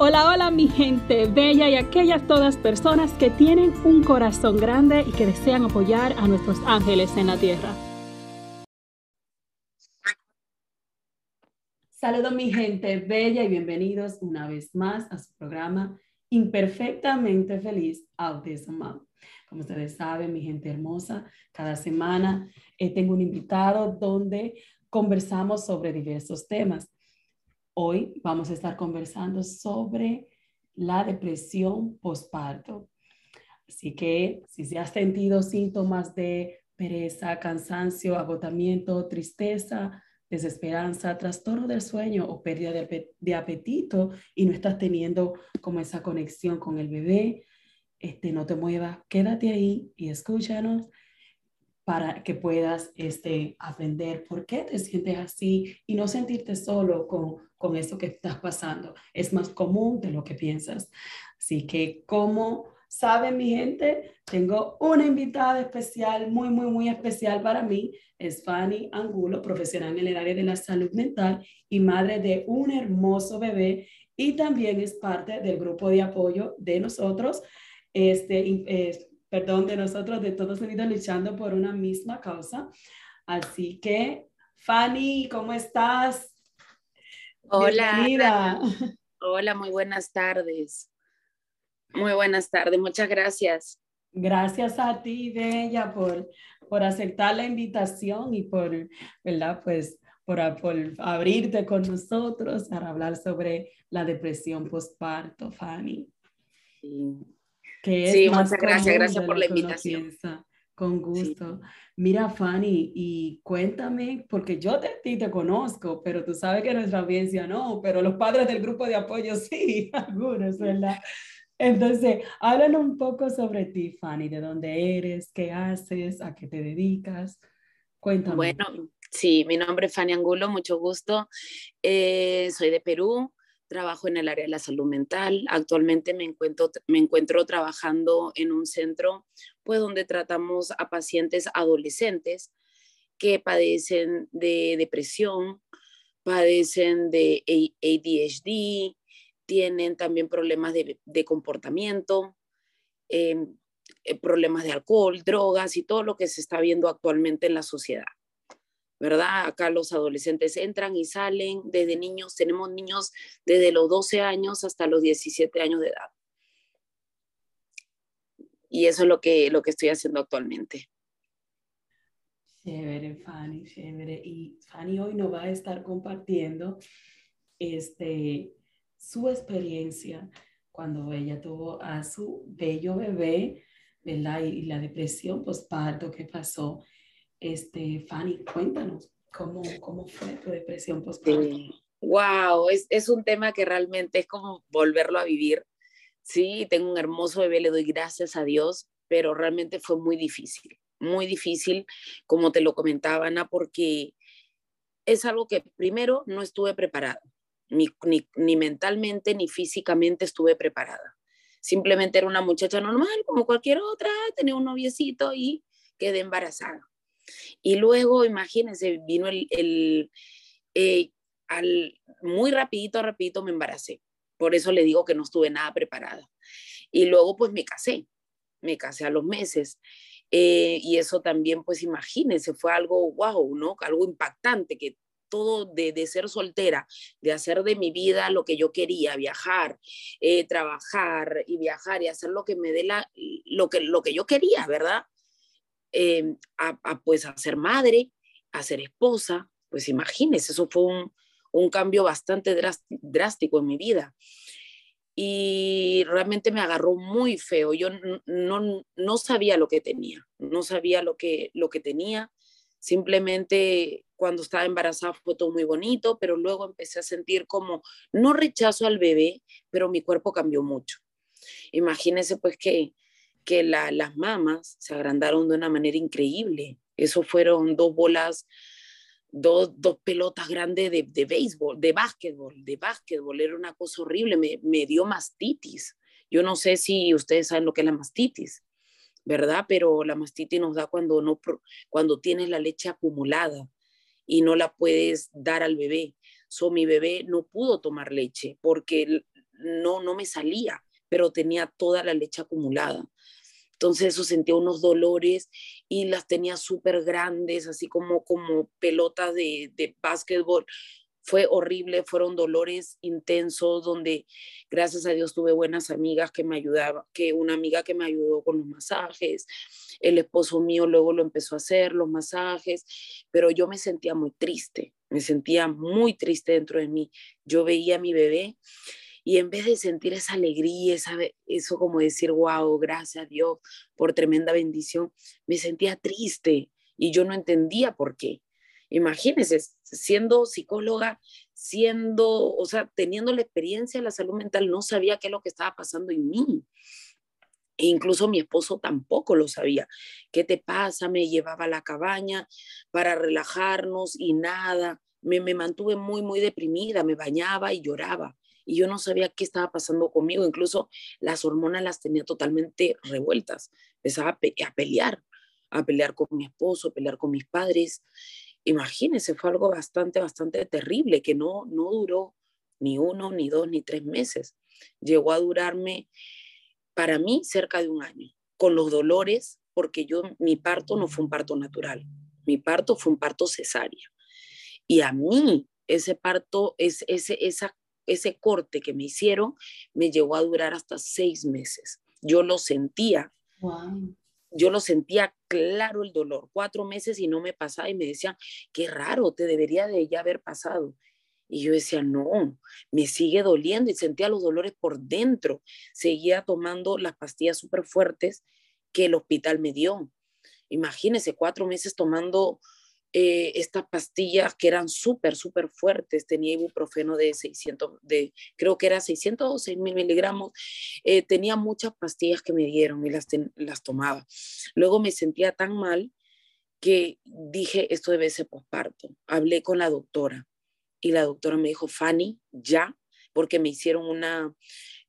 Hola, hola mi gente bella y aquellas todas personas que tienen un corazón grande y que desean apoyar a nuestros ángeles en la tierra. Saludos mi gente bella y bienvenidos una vez más a su programa Imperfectamente Feliz Autism Mom. Como ustedes saben, mi gente hermosa, cada semana eh, tengo un invitado donde conversamos sobre diversos temas. Hoy vamos a estar conversando sobre la depresión postparto. Así que si se ha sentido síntomas de pereza, cansancio, agotamiento, tristeza, desesperanza, trastorno del sueño o pérdida de, apetito y no estás teniendo como esa conexión con el bebé, este, no te muevas, quédate ahí y escúchanos para que puedas este, aprender por qué te sientes así y no sentirte solo con, con eso que estás pasando. Es más común de lo que piensas. Así que como saben mi gente, tengo una invitada especial, muy, muy, muy especial para mí. Es Fanny Angulo, profesional en el área de la salud mental y madre de un hermoso bebé y también es parte del grupo de apoyo de nosotros. Este, eh, perdón, de nosotros, de todos unidos luchando por una misma causa. Así que, Fanny, ¿cómo estás? Hola. Hola, muy buenas tardes. Muy buenas tardes, muchas gracias. Gracias a ti, Bella, por, por aceptar la invitación y por, ¿verdad? Pues por, por abrirte con nosotros para hablar sobre la depresión postparto, Fanny. Sí sí, muchas gracias, gracias por la invitación. Con gusto. Mira, Fanny, y cuéntame, porque yo te, ti te conozco, pero tú sabes que nuestra audiencia no, pero los padres del grupo de apoyo sí, algunos, ¿verdad? Entonces, háblanos un poco sobre ti, Fanny, de dónde eres, qué haces, a qué te dedicas. Cuéntame. Bueno, sí, mi nombre es Fanny Angulo, mucho gusto. Eh, soy de Perú, trabajo en el área de la salud mental. Actualmente me encuentro, me encuentro trabajando en un centro pues, donde tratamos a pacientes adolescentes que padecen de depresión, padecen de ADHD, tienen también problemas de, comportamiento, em, eh, problemas de alcohol, drogas y todo lo que se está viendo actualmente en la sociedad. ¿Verdad? Acá los adolescentes entran y salen desde niños, tenemos niños desde los 12 años hasta los 17 años de edad. Y eso es lo que, lo que estoy haciendo actualmente. Chévere, Fanny, chévere. Y Fanny hoy nos va a estar compartiendo este, su experiencia cuando ella tuvo a su bello bebé, ¿verdad? Y, la depresión postparto que pasó. Este, Fanny, cuéntanos cómo, cómo fue tu depresión postparto. Wow, es, es un tema que realmente es como volverlo a vivir. Sí, tengo un hermoso bebé, le doy gracias a Dios, pero realmente fue muy difícil, muy difícil, como te lo comentaba, Ana, porque es algo que primero no estuve preparada, ni, ni, ni mentalmente ni físicamente estuve preparada. Simplemente era una muchacha normal, como cualquier otra, tenía un noviecito y quedé embarazada. Y luego, imagínense, vino el, eh, al, muy rapidito, rapidito me embaracé. Por eso le digo que no estuve nada preparada. Y luego, pues me casé, me casé a los meses. Eh, y eso también, pues imagínense, fue algo wow, ¿no? Algo impactante, que todo de, de, ser soltera, de hacer de mi vida lo que yo quería, viajar, eh, trabajar y viajar y hacer lo que me dé la, lo que, lo que yo quería, ¿verdad? Eh, a, pues a ser madre, a ser esposa, pues imagínese, eso fue un, un cambio bastante drástico en mi vida. Y realmente me agarró muy feo. Yo no, no sabía lo que tenía, no sabía lo que, lo que tenía. Simplemente cuando estaba embarazada fue todo muy bonito, pero luego empecé a sentir como, no rechazo al bebé, pero mi cuerpo cambió mucho. Imagínense pues que, que las mamas se agrandaron de una manera increíble. Eso fueron dos bolas, dos, dos pelotas grandes de, de, béisbol, de básquetbol, de básquetbol. Era una cosa horrible, me, me dio mastitis. Yo no sé si ustedes saben lo que es la mastitis. ¿verdad? Pero la mastitis nos da cuando, no, cuando tienes la leche acumulada y no la puedes dar al bebé. So, mi bebé no pudo tomar leche porque no, no me salía, pero tenía toda la leche acumulada. Entonces eso sentía unos dolores y las tenía súper grandes, así como, como pelotas de, de básquetbol fue horrible, fueron dolores intensos donde gracias a Dios tuve buenas amigas que me ayudaban, que una amiga que me ayudó con los masajes, el esposo mío luego lo empezó a hacer, los masajes, pero yo me sentía muy triste, me sentía muy triste dentro de mí. Yo veía a mi bebé y en vez de sentir esa alegría, esa, eso como decir, wow, gracias a Dios por tremenda bendición, me sentía triste y yo no entendía por qué. Imagínense, siendo psicóloga, siendo, o sea, teniendo la experiencia de la salud mental, no sabía qué es lo que estaba pasando en mí. E incluso mi esposo tampoco lo sabía. ¿Qué te pasa? Me llevaba a la cabaña para relajarnos y nada. Me, me mantuve muy, muy deprimida, me bañaba y lloraba. Y yo no sabía qué estaba pasando conmigo. Incluso las hormonas las tenía totalmente revueltas. Empezaba a, pelear, a pelear con mi esposo, a pelear con mis padres imagínense, fue algo bastante, bastante terrible que no, no duró ni uno, ni dos, ni tres meses. Llegó a durarme, para mí, cerca de un año, con los dolores, porque yo, mi parto no fue un parto natural, mi parto fue un parto cesárea. Y a mí, ese parto, ese, ese, esa, ese corte que me hicieron, me llegó a durar hasta seis meses. Yo lo sentía. Wow yo lo sentía claro el dolor, cuatro meses y no me pasaba y me decían, qué raro, te debería de ya haber pasado. Y yo decía, no, me sigue doliendo y sentía los dolores por dentro. Seguía tomando las pastillas súper fuertes que el hospital me dio. Imagínese, cuatro meses tomando eh, estas pastillas que eran súper, súper fuertes. Tenía ibuprofeno de 600, de, creo que era 600 o 6 mil miligramos. Eh, tenía muchas pastillas que me dieron y las, las tomaba. Luego me sentía tan mal que dije, esto debe ser posparto. Hablé con la doctora y la doctora me dijo, Fanny, ya, porque me hicieron una,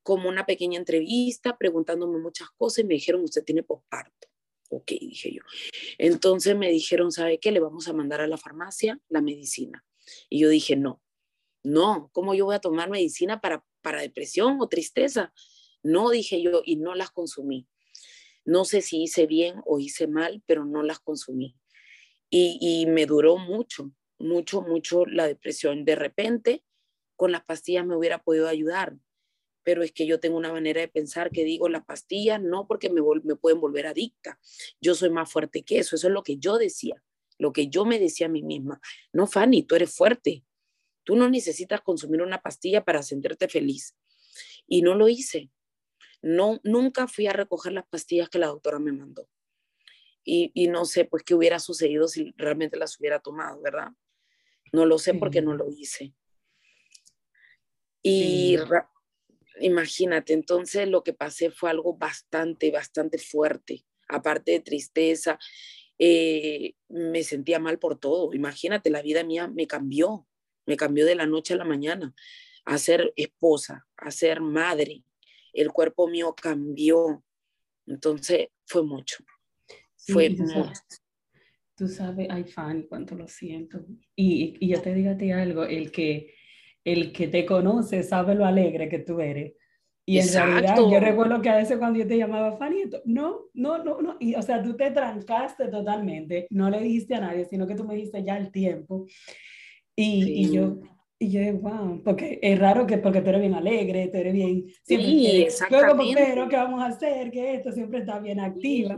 como una pequeña entrevista preguntándome muchas cosas y me dijeron, usted tiene posparto ok, dije yo. Entonces me dijeron, ¿sabe qué? Le vamos a mandar a la farmacia la medicina. Y yo dije, no, no, ¿cómo yo voy a tomar medicina para, para depresión o tristeza? No, dije yo, y no las consumí. No sé si hice bien o hice mal, pero no las consumí. Y, y me duró mucho, mucho, mucho la depresión. De repente, con las pastillas me hubiera podido ayudar, pero es que yo tengo una manera de pensar que digo, las pastillas no porque me, me pueden volver adicta, yo soy más fuerte que eso, eso es lo que yo decía, lo que yo me decía a mí misma. No, Fanny, tú eres fuerte, tú no necesitas consumir una pastilla para sentirte feliz. Y no lo hice. No, nunca fui a recoger las pastillas que la doctora me mandó. Y, y no sé, pues, qué hubiera sucedido si realmente las hubiera tomado, ¿verdad? No lo sé porque no lo hice. Y imagínate, entonces lo que pasé fue algo bastante, bastante fuerte, aparte de tristeza, eh, me sentía mal por todo. Imagínate, la vida mía me cambió, me cambió de la noche a la mañana a ser esposa, a ser madre. El cuerpo mío cambió. Entonces fue mucho. fue tú mucho. Sabes, tú sabes, ay, fan, cuánto lo siento. Y, y yo te digo a ti algo, el que el que te conoce sabe lo alegre que tú eres. Y en realidad, yo recuerdo que a veces cuando yo te llamaba Fanny, no, no, no, no, y o sea, tú te trancaste totalmente, no le dijiste a nadie, sino que tú me dijiste ya el tiempo. Y, y yo, y yo, wow, porque es raro que porque tú eres bien alegre, tú eres bien, siempre, sí, exactamente. pero ¿qué vamos a hacer? Que esto siempre está bien activa.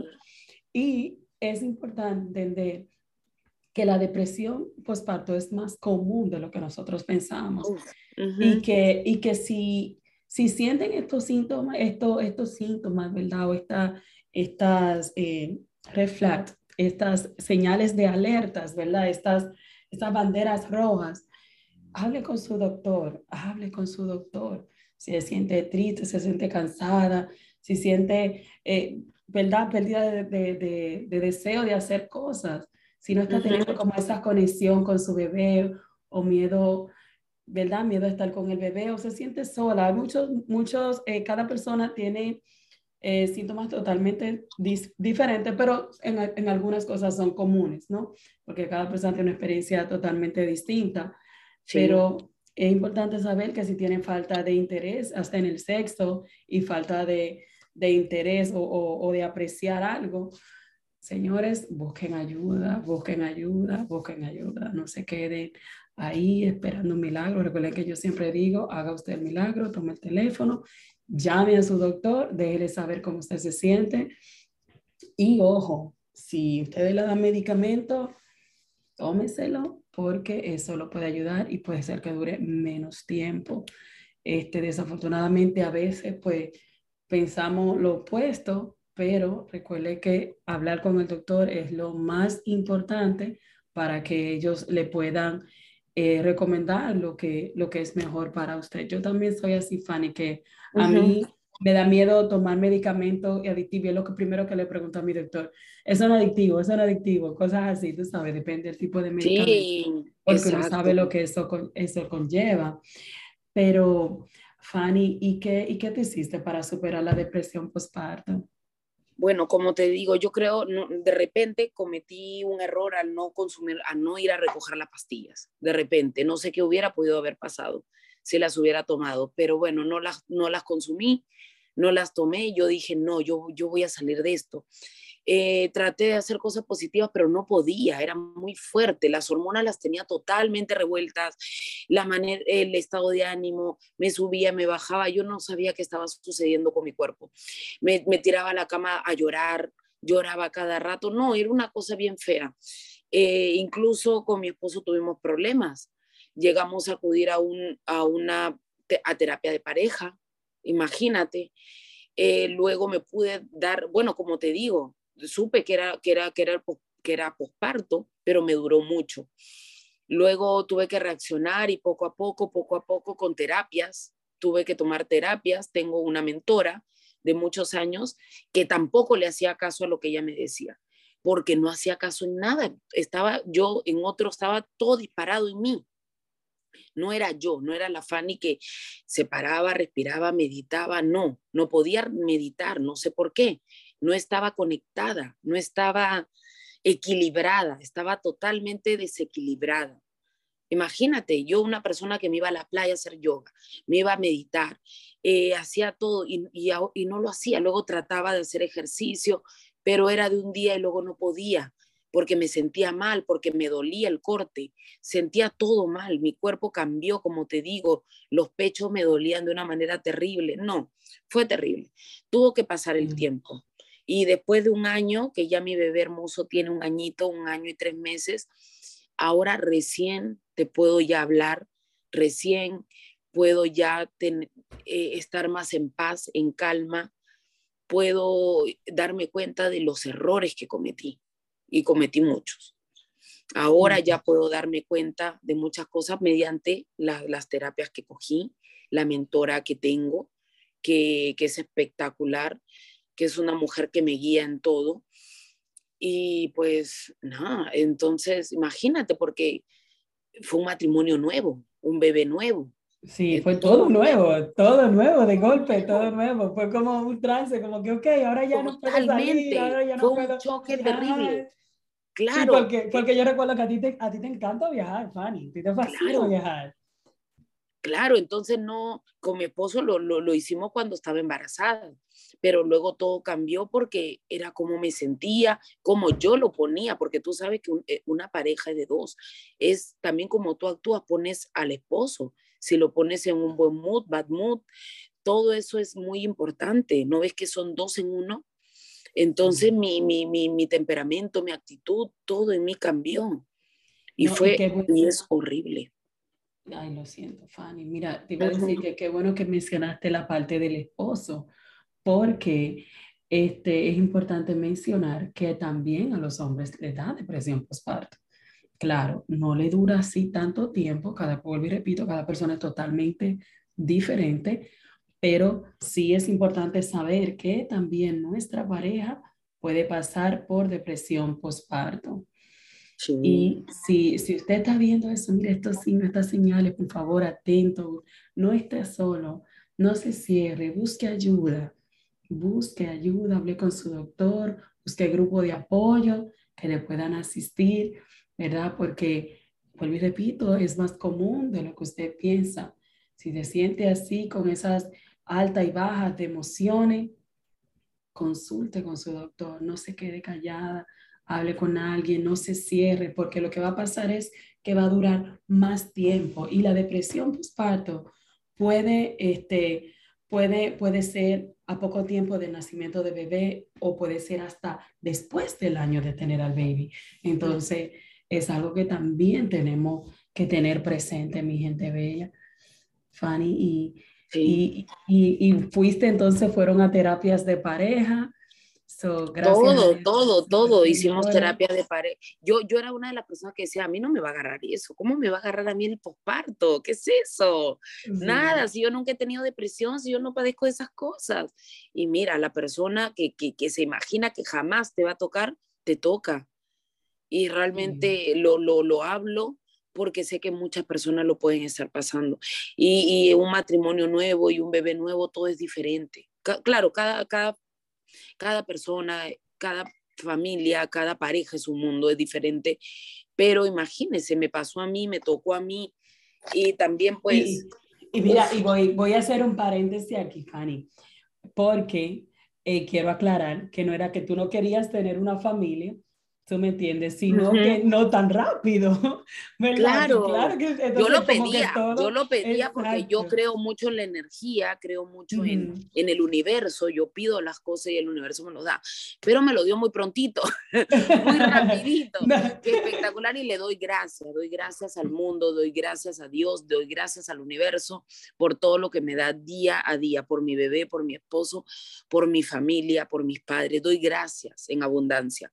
Y es importante entender que la depresión postparto es más común de lo que nosotros pensamos. y, que, y que si, si sienten estos síntomas, estos, estos síntomas, ¿verdad? O esta, estas eh, estas señales de alertas, ¿verdad? Estas, esas banderas rojas, hable con su doctor, hable con su doctor. Si se siente triste, se siente cansada, si siente, eh, ¿verdad?, pérdida de, de, de, deseo de hacer cosas, si no está teniendo como esa conexión con su bebé o miedo, ¿verdad? Miedo a estar con el bebé o se siente sola. Muchos, muchos, eh, cada persona tiene eh, síntomas totalmente diferentes, pero en, en, algunas cosas son comunes, ¿no? Porque cada persona tiene una experiencia totalmente distinta. Pero es importante saber que si tienen falta de interés hasta en el sexo y falta de, de interés o, o, o, de apreciar algo, señores, busquen ayuda, busquen ayuda, busquen ayuda, no se queden ahí esperando un milagro. Recuerden que yo siempre digo, haga usted el milagro, tome el teléfono llame a su doctor, déjele saber cómo usted se siente. Y ojo, si ustedes le dan medicamento, tómeselo porque eso lo puede ayudar y puede ser que dure menos tiempo. Este, desafortunadamente a veces pues pensamos lo opuesto, pero recuerde que hablar con el doctor es lo más importante para que ellos le puedan eh, recomendar lo que, lo que es mejor para usted. Yo también soy así, Fanny, que a mí me da miedo tomar medicamento y adictivo. es lo que primero que le pregunto a mi doctor. ¿Eso no adictivo? ¿Eso no adictivo? Cosas así, tú sabes, depende del tipo de medicamento. Sí, porque uno sabe lo que eso, eso conlleva. Pero, Fanny, ¿y qué, ¿y qué te hiciste para superar la depresión postparto? Bueno, como te digo, yo creo, de repente cometí un error al no consumir, al no ir a recoger las pastillas. De repente, no sé qué hubiera podido haber pasado si las hubiera tomado, pero bueno, no las, no las consumí, no las tomé. Yo dije, no, yo, yo voy a salir de esto. Eh, traté de hacer cosas positivas, pero no podía, era muy fuerte, las hormonas las tenía totalmente revueltas, la manera, el estado de ánimo me subía, me bajaba, yo no sabía qué estaba sucediendo con mi cuerpo. Me, me tiraba a la cama a llorar, lloraba cada rato, no, era una cosa bien fea. Eh, incluso con mi esposo tuvimos problemas, llegamos a acudir a, un, a una a terapia de pareja, imagínate. Eh, luego me pude dar, bueno, como te digo, supe que era, que era, que era, que era posparto, pero me duró mucho. Luego tuve que reaccionar y poco a poco, poco a poco, con terapias, tuve que tomar terapias. Tengo una mentora de muchos años que tampoco le hacía caso a lo que ella me decía, porque no hacía caso en nada. Estaba yo en otro, estaba todo disparado en mí. No era yo, no era la Fanny que se paraba, respiraba, meditaba, no, no podía meditar, no sé por qué no estaba conectada, no estaba equilibrada, estaba totalmente desequilibrada. Imagínate, yo una persona que me iba a la playa a hacer yoga, me iba a meditar, eh, hacía todo y, y, no lo hacía. Luego trataba de hacer ejercicio, pero era de un día y luego no podía porque me sentía mal, porque me dolía el corte, sentía todo mal, mi cuerpo cambió, como te digo, los pechos me dolían de una manera terrible. No, fue terrible. Tuvo que pasar el mm. tiempo. Y después de un año, que ya mi bebé hermoso tiene un añito, un año y tres meses, ahora recién te puedo ya hablar, recién puedo ya eh, estar más en paz, en calma, puedo darme cuenta de los errores que cometí y cometí muchos. Ahora ya puedo darme cuenta de muchas cosas mediante las terapias que cogí, la mentora que tengo, que, que es espectacular que es una mujer que me guía en todo. Y pues nada, entonces imagínate, porque fue un matrimonio nuevo, un bebé nuevo. Sí, fue todo nuevo, todo nuevo, de golpe, todo nuevo. Fue como un trance, como que, ok, ahora ya no puedo salir, ahora ya no fue un choque terrible. Claro. porque, porque yo recuerdo que a ti te, a ti te encanta viajar, Fanny, a ti te fascina viajar. Claro, entonces no, con mi esposo lo, lo, lo, hicimos cuando estaba embarazada, pero luego todo cambió porque era como me sentía, como yo lo ponía, porque tú sabes que eh, una pareja de dos es también como tú actúas, pones al esposo, si lo pones en un buen mood, bad mood, todo eso es muy importante, ¿no ves que son dos en uno? Entonces mi, mi, mi, mi temperamento, mi actitud, todo en mí cambió y fue, y es horrible. Ay, lo siento, Fanny. Mira, te iba a decir que qué bueno que mencionaste la parte del esposo, porque este, es importante mencionar que también a los hombres les da depresión postparto, Claro, no le dura así tanto tiempo, cada, vuelvo y repito, cada persona es totalmente diferente, pero sí es importante saber que también nuestra pareja puede pasar por depresión postparto. Y si, si usted está viendo eso, mire estos signos, estas señales, por favor, atento, no esté solo, no se cierre, busque ayuda, busque ayuda, hable con su doctor, busque grupo de apoyo que le puedan asistir, ¿verdad? Porque, vuelvo y repito, es más común de lo que usted piensa. Si se siente así, con esas altas y bajas de emociones, consulte con su doctor, no se quede callada, hable con alguien, no se cierre, porque lo que va a pasar es que va a durar más tiempo y la depresión postparto puede, este, puede, puede ser a poco tiempo del nacimiento de bebé o puede ser hasta después del año de tener al baby. Entonces, es algo que también tenemos que tener presente, mi gente bella. Fanny, y, y, y, y, fuiste entonces, fueron a terapias de pareja, todo, todo, todo. Hicimos terapia de pareja. Yo, yo era una de las personas que decía, a mí no me va a agarrar eso. ¿Cómo me va a agarrar a mí el posparto? ¿Qué es eso? Nada, si yo nunca he tenido depresión, si yo no padezco de esas cosas. Y mira, la persona que, que, que se imagina que jamás te va a tocar, te toca. Y realmente lo, lo, lo hablo porque sé que muchas personas lo pueden estar pasando. Y, y, un matrimonio nuevo y un bebé nuevo, todo es diferente. claro, cada, cada cada persona, cada familia, cada pareja es un mundo, es diferente, pero imagínese, me pasó a mí, me tocó a mí y también pues... Y, mira, y voy, voy a hacer un paréntesis aquí, Fanny, porque eh, quiero aclarar que no era que tú no querías tener una familia, ¿Tú me entiendes? Sino que no tan rápido. Claro, claro que, yo lo pedía, yo lo pedía porque yo creo mucho en la energía, creo mucho en, en, el universo, yo pido las cosas y el universo me lo da, pero me lo dio muy prontito, muy rapidito, espectacular y le doy gracias, doy gracias al mundo, doy gracias a Dios, doy gracias al universo por todo lo que me da día a día, por mi bebé, por mi esposo, por mi familia, por mis padres, doy gracias en abundancia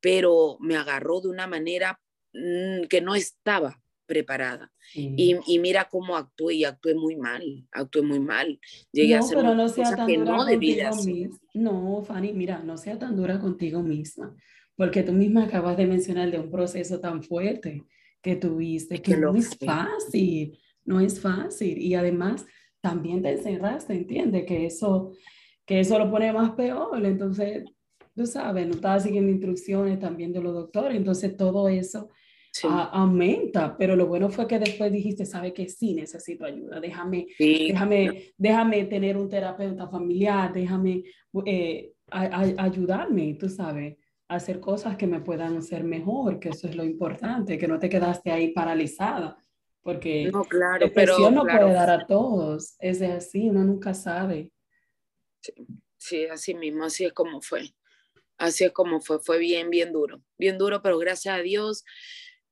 pero me agarró de una manera mm, que no estaba preparada. Y, mira cómo actué, y actué muy mal, actué muy mal. Llegué a hacer pero no sea tan que no debía No, Fanny, mira, no sea tan dura contigo misma, porque tú misma acabas de mencionar de un proceso tan fuerte que tuviste, que, no es fácil, no es fácil. Y además, también te encerraste, entiende que eso, que eso lo pone más peor. Entonces, tú sabes, no estaba siguiendo instrucciones también de los doctores, entonces todo eso aumenta, pero lo bueno fue que después dijiste, sabe que sí necesito ayuda, déjame, déjame, déjame tener un terapeuta familiar, déjame eh, ayudarme, tú sabes, a hacer cosas que me puedan hacer mejor, que eso es lo importante, que no te quedaste ahí paralizada, porque no, claro, depresión no puede dar a todos, es así, uno nunca sabe. Sí, sí, así mismo, así es como fue. Así es como fue, fue bien, bien duro, bien duro, pero gracias a Dios,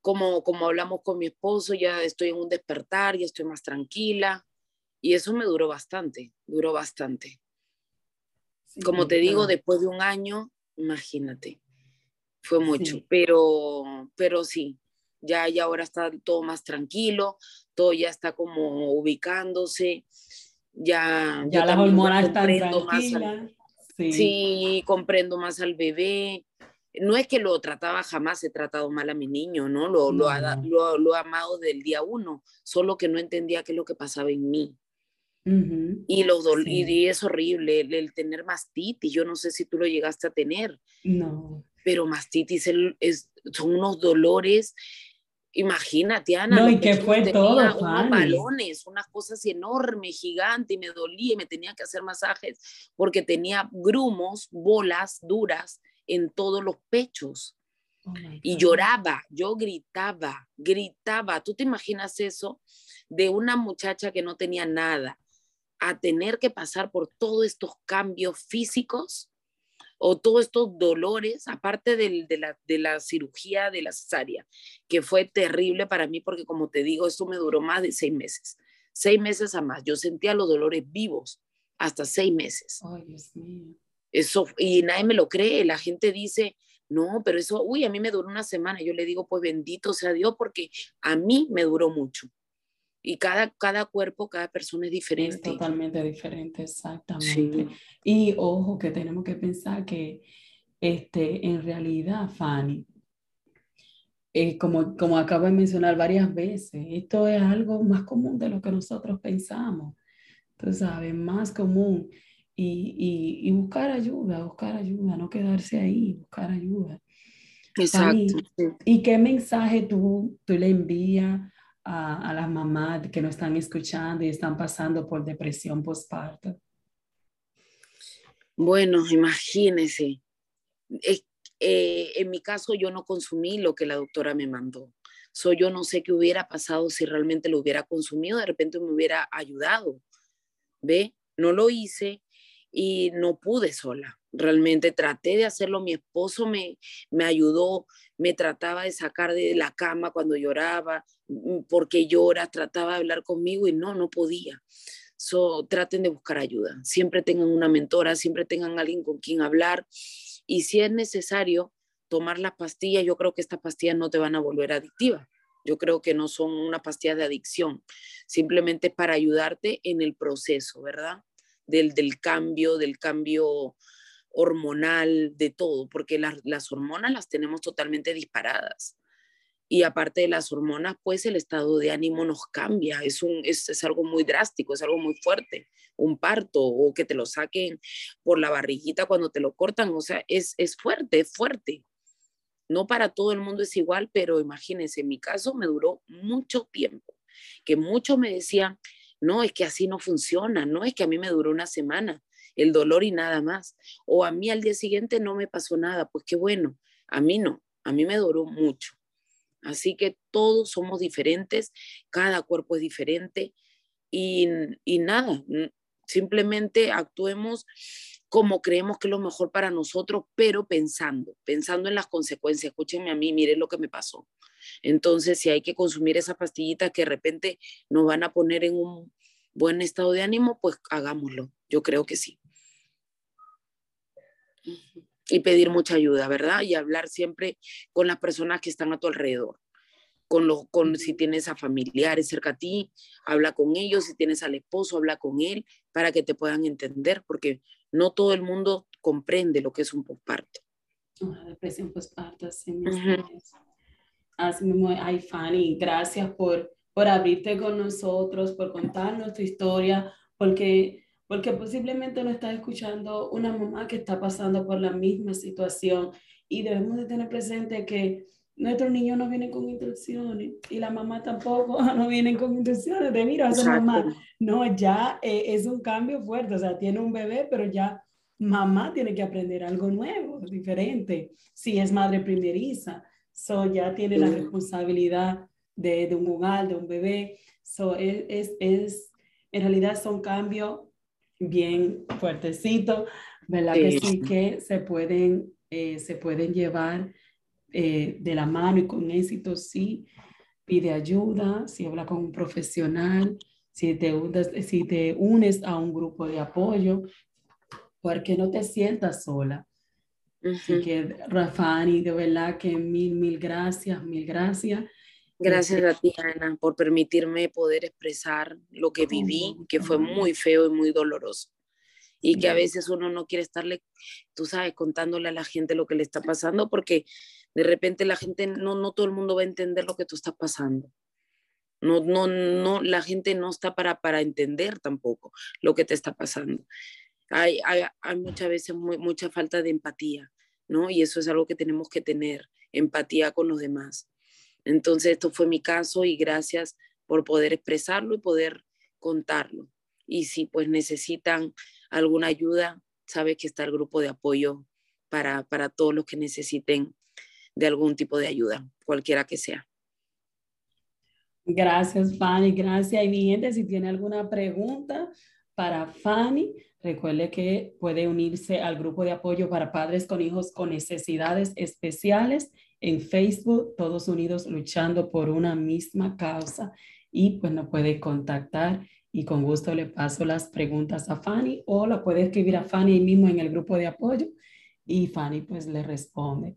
como, como hablamos con mi esposo, ya estoy en un despertar, ya estoy más tranquila y eso me duró bastante, duró bastante. como te digo, después de un año, imagínate, fue mucho, pero, pero sí, ya, ya ahora está todo más tranquilo, todo ya está como ubicándose, ya, ya las hormonas están tranquilas. Sí. comprendo más al bebé. No es que lo trataba jamás, he tratado mal a mi niño, ¿no? Lo, Lo, lo, lo, he amado del día uno, solo que no entendía qué es lo que pasaba en mí. Y, los y es horrible el, tener mastitis. Yo no sé si tú lo llegaste a tener. No. Pero mastitis es, son unos dolores Imagínate, Ana. No, y que fue todo, unos balones, unas cosas enormes, gigantes, y me dolía y me tenía que hacer masajes porque tenía grumos, bolas duras en todos los pechos. Oh y lloraba, yo gritaba, gritaba. ¿Tú te imaginas eso? De una muchacha que no tenía nada a tener que pasar por todos estos cambios físicos o todos estos dolores, aparte de, la, de la cirugía de la cesárea, que fue terrible para mí porque como te digo, esto me duró más de seis meses, seis meses a más. Yo sentía los dolores vivos hasta seis meses. Ay, Dios mío. Eso, y nadie me lo cree, la gente dice, No, pero eso, uy, a mí me duró una semana. Yo le digo, pues bendito sea Dios, porque a mí me duró mucho. Y cada, cada cuerpo, cada persona es diferente. Es totalmente diferente, exactamente. Y ojo, que tenemos que pensar que este, en realidad, Fanny, eh, como, como acabo de mencionar varias veces, esto es algo más común de lo que nosotros pensamos. Tú sabes, más común. Y, y, y buscar ayuda, buscar ayuda, no quedarse ahí, buscar ayuda. Exacto. ¿Y qué mensaje tú, tú le envías a, a, las mamás que nos están escuchando y están pasando por depresión postparto? Bueno, imagínese. Eh, en mi caso, yo no consumí lo que la doctora me mandó. So, yo no sé qué hubiera pasado si realmente lo hubiera consumido, de repente me hubiera ayudado. ¿Ve? No lo hice y no pude sola. Realmente traté de hacerlo, mi esposo me, me ayudó, me trataba de sacar de la cama cuando lloraba, mm, porque llora, trataba de hablar conmigo y no, no podía. So, traten de buscar ayuda. Siempre tengan una mentora, siempre tengan alguien con quien hablar y si es necesario tomar las pastillas, yo creo que estas pastillas no te van a volver adictiva. Yo creo que no son una pastilla de adicción, simplemente para ayudarte en el proceso, ¿verdad? Del, del cambio, del cambio hormonal, de todo, porque las, las hormonas las tenemos totalmente disparadas y aparte de las hormonas, pues el estado de ánimo nos cambia, es, un, es, es, algo muy drástico, es algo muy fuerte, un parto o que te lo saquen por la barriguita cuando te lo cortan, o sea, es, es fuerte, es fuerte. No para todo el mundo es igual, pero imagínense, en mi caso me duró mucho tiempo, que muchos me decían, no, es que así no funciona, no, es que a mí me duró una semana, el dolor y nada más, o a mí al día siguiente no me pasó nada, pues qué bueno, a mí no, a mí me duró mucho. Así que todos somos diferentes, cada cuerpo es diferente y, nada, simplemente actuemos como creemos que es lo mejor para nosotros, pero pensando, pensando en las consecuencias. Escúchenme a mí, miren lo que me pasó. Entonces, si hay que consumir esas pastillitas que de repente nos van a poner en un buen estado de ánimo, pues hagámoslo. Yo creo que sí y pedir mucha ayuda, ¿verdad? Y hablar siempre con las personas que están a tu alrededor. Con, los, con si tienes a familiares cerca a ti, habla con ellos, si tienes al esposo, habla con él para que te puedan entender, porque no todo el mundo comprende lo que es un postparto. Una depresión postparto, así mismo. Así mismo, ay Fanny, gracias por, por abrirte con nosotros, por contarnos tu historia, porque porque posiblemente no está escuchando una mamá que está pasando por la misma situación. Y debemos de tener presente que nuestros niños no vienen con instrucciones y la mamá tampoco no vienen con instrucciones de mira, esa mamá, no, ya eh, es un cambio fuerte, o sea, tiene un bebé, pero ya mamá tiene que aprender algo nuevo, diferente, si es madre primeriza, so ya tiene la responsabilidad de, de un hogar, de un bebé, so es, es, es, en realidad son cambios bien fuertecito, ¿verdad? Que sí que se pueden, eh, se pueden llevar eh, de la mano y con éxito, sí. Pide ayuda, si habla con un profesional, si te, si te unes a un grupo de apoyo, porque no te sientas sola. Así que, Rafani, de verdad que mil, mil gracias, mil gracias. Gracias a ti, Ana, por permitirme poder expresar lo que viví, que fue muy feo y muy doloroso. Y que a veces uno no quiere estarle, tú sabes, contándole a la gente lo que le está pasando, porque de repente la gente, no, no todo el mundo va a entender lo que tú estás pasando. No, no, no, la gente no está para, para entender tampoco lo que te está pasando. Hay, hay, hay muchas veces mucha falta de empatía, ¿no? Y eso es algo que tenemos que tener, empatía con los demás. Entonces, esto fue mi caso y gracias por poder expresarlo y poder contarlo. Y si pues necesitan alguna ayuda, sabe que está el grupo de apoyo para, para todos los que necesiten de algún tipo de ayuda, cualquiera que sea. Gracias, Fanny. Gracias. Y mi gente, si tiene alguna pregunta para Fanny, recuerde que puede unirse al grupo de apoyo para padres con hijos con necesidades especiales en Facebook, todos unidos luchando por una misma causa. Y pues nos puede contactar y con gusto le paso las preguntas a Fanny o la puede escribir a Fanny mismo en el grupo de apoyo y Fanny pues le responde.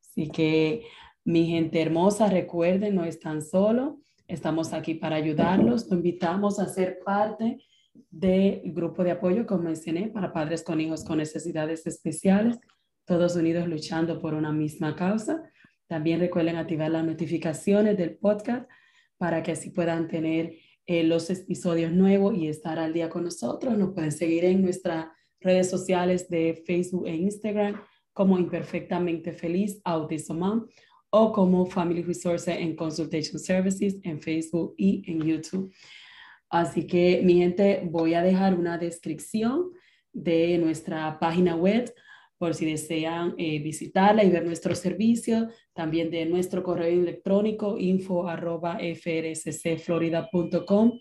Así que mi gente hermosa, recuerden, no están solo, estamos aquí para ayudarlos, los invitamos a ser parte del grupo de apoyo, como mencioné, para padres con hijos con necesidades especiales, todos unidos luchando por una misma causa. También recuerden activar las notificaciones del podcast para que así puedan tener eh, los episodios nuevos y estar al día con nosotros. Nos pueden seguir en nuestras redes sociales de Facebook e Instagram como Imperfectamente Feliz Autism Mom o como Family Resources and Consultation Services en Facebook y en YouTube. Así que, mi gente, voy a dejar una descripción de nuestra página web por si desean eh, visitarla y ver nuestros servicios, también de nuestro correo electrónico info arroba frscflorida.com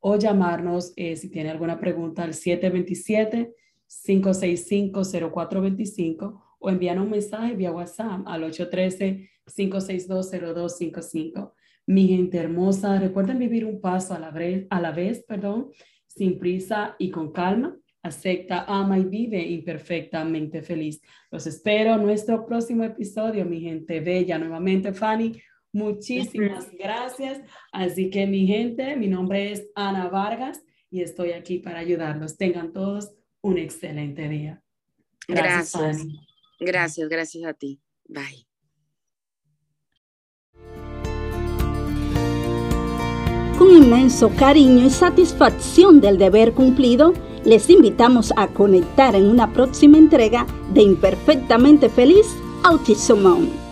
o llamarnos eh, si tiene alguna pregunta al 727-565-0425 o enviar un mensaje vía WhatsApp al 813-562-0255. Mi gente hermosa, recuerden vivir un paso a la vez, a la vez perdón, sin prisa y con calma acepta, ama y vive imperfectamente feliz. Los espero en nuestro próximo episodio, mi gente bella. Nuevamente, Fanny, muchísimas gracias. Así que, mi gente, mi nombre es Ana Vargas y estoy aquí para ayudarlos. Tengan todos un excelente día. Gracias. Gracias, gracias, gracias a ti. Bye. Con inmenso cariño y satisfacción del deber cumplido, les invitamos a conectar en una próxima entrega de Imperfectamente Feliz Autism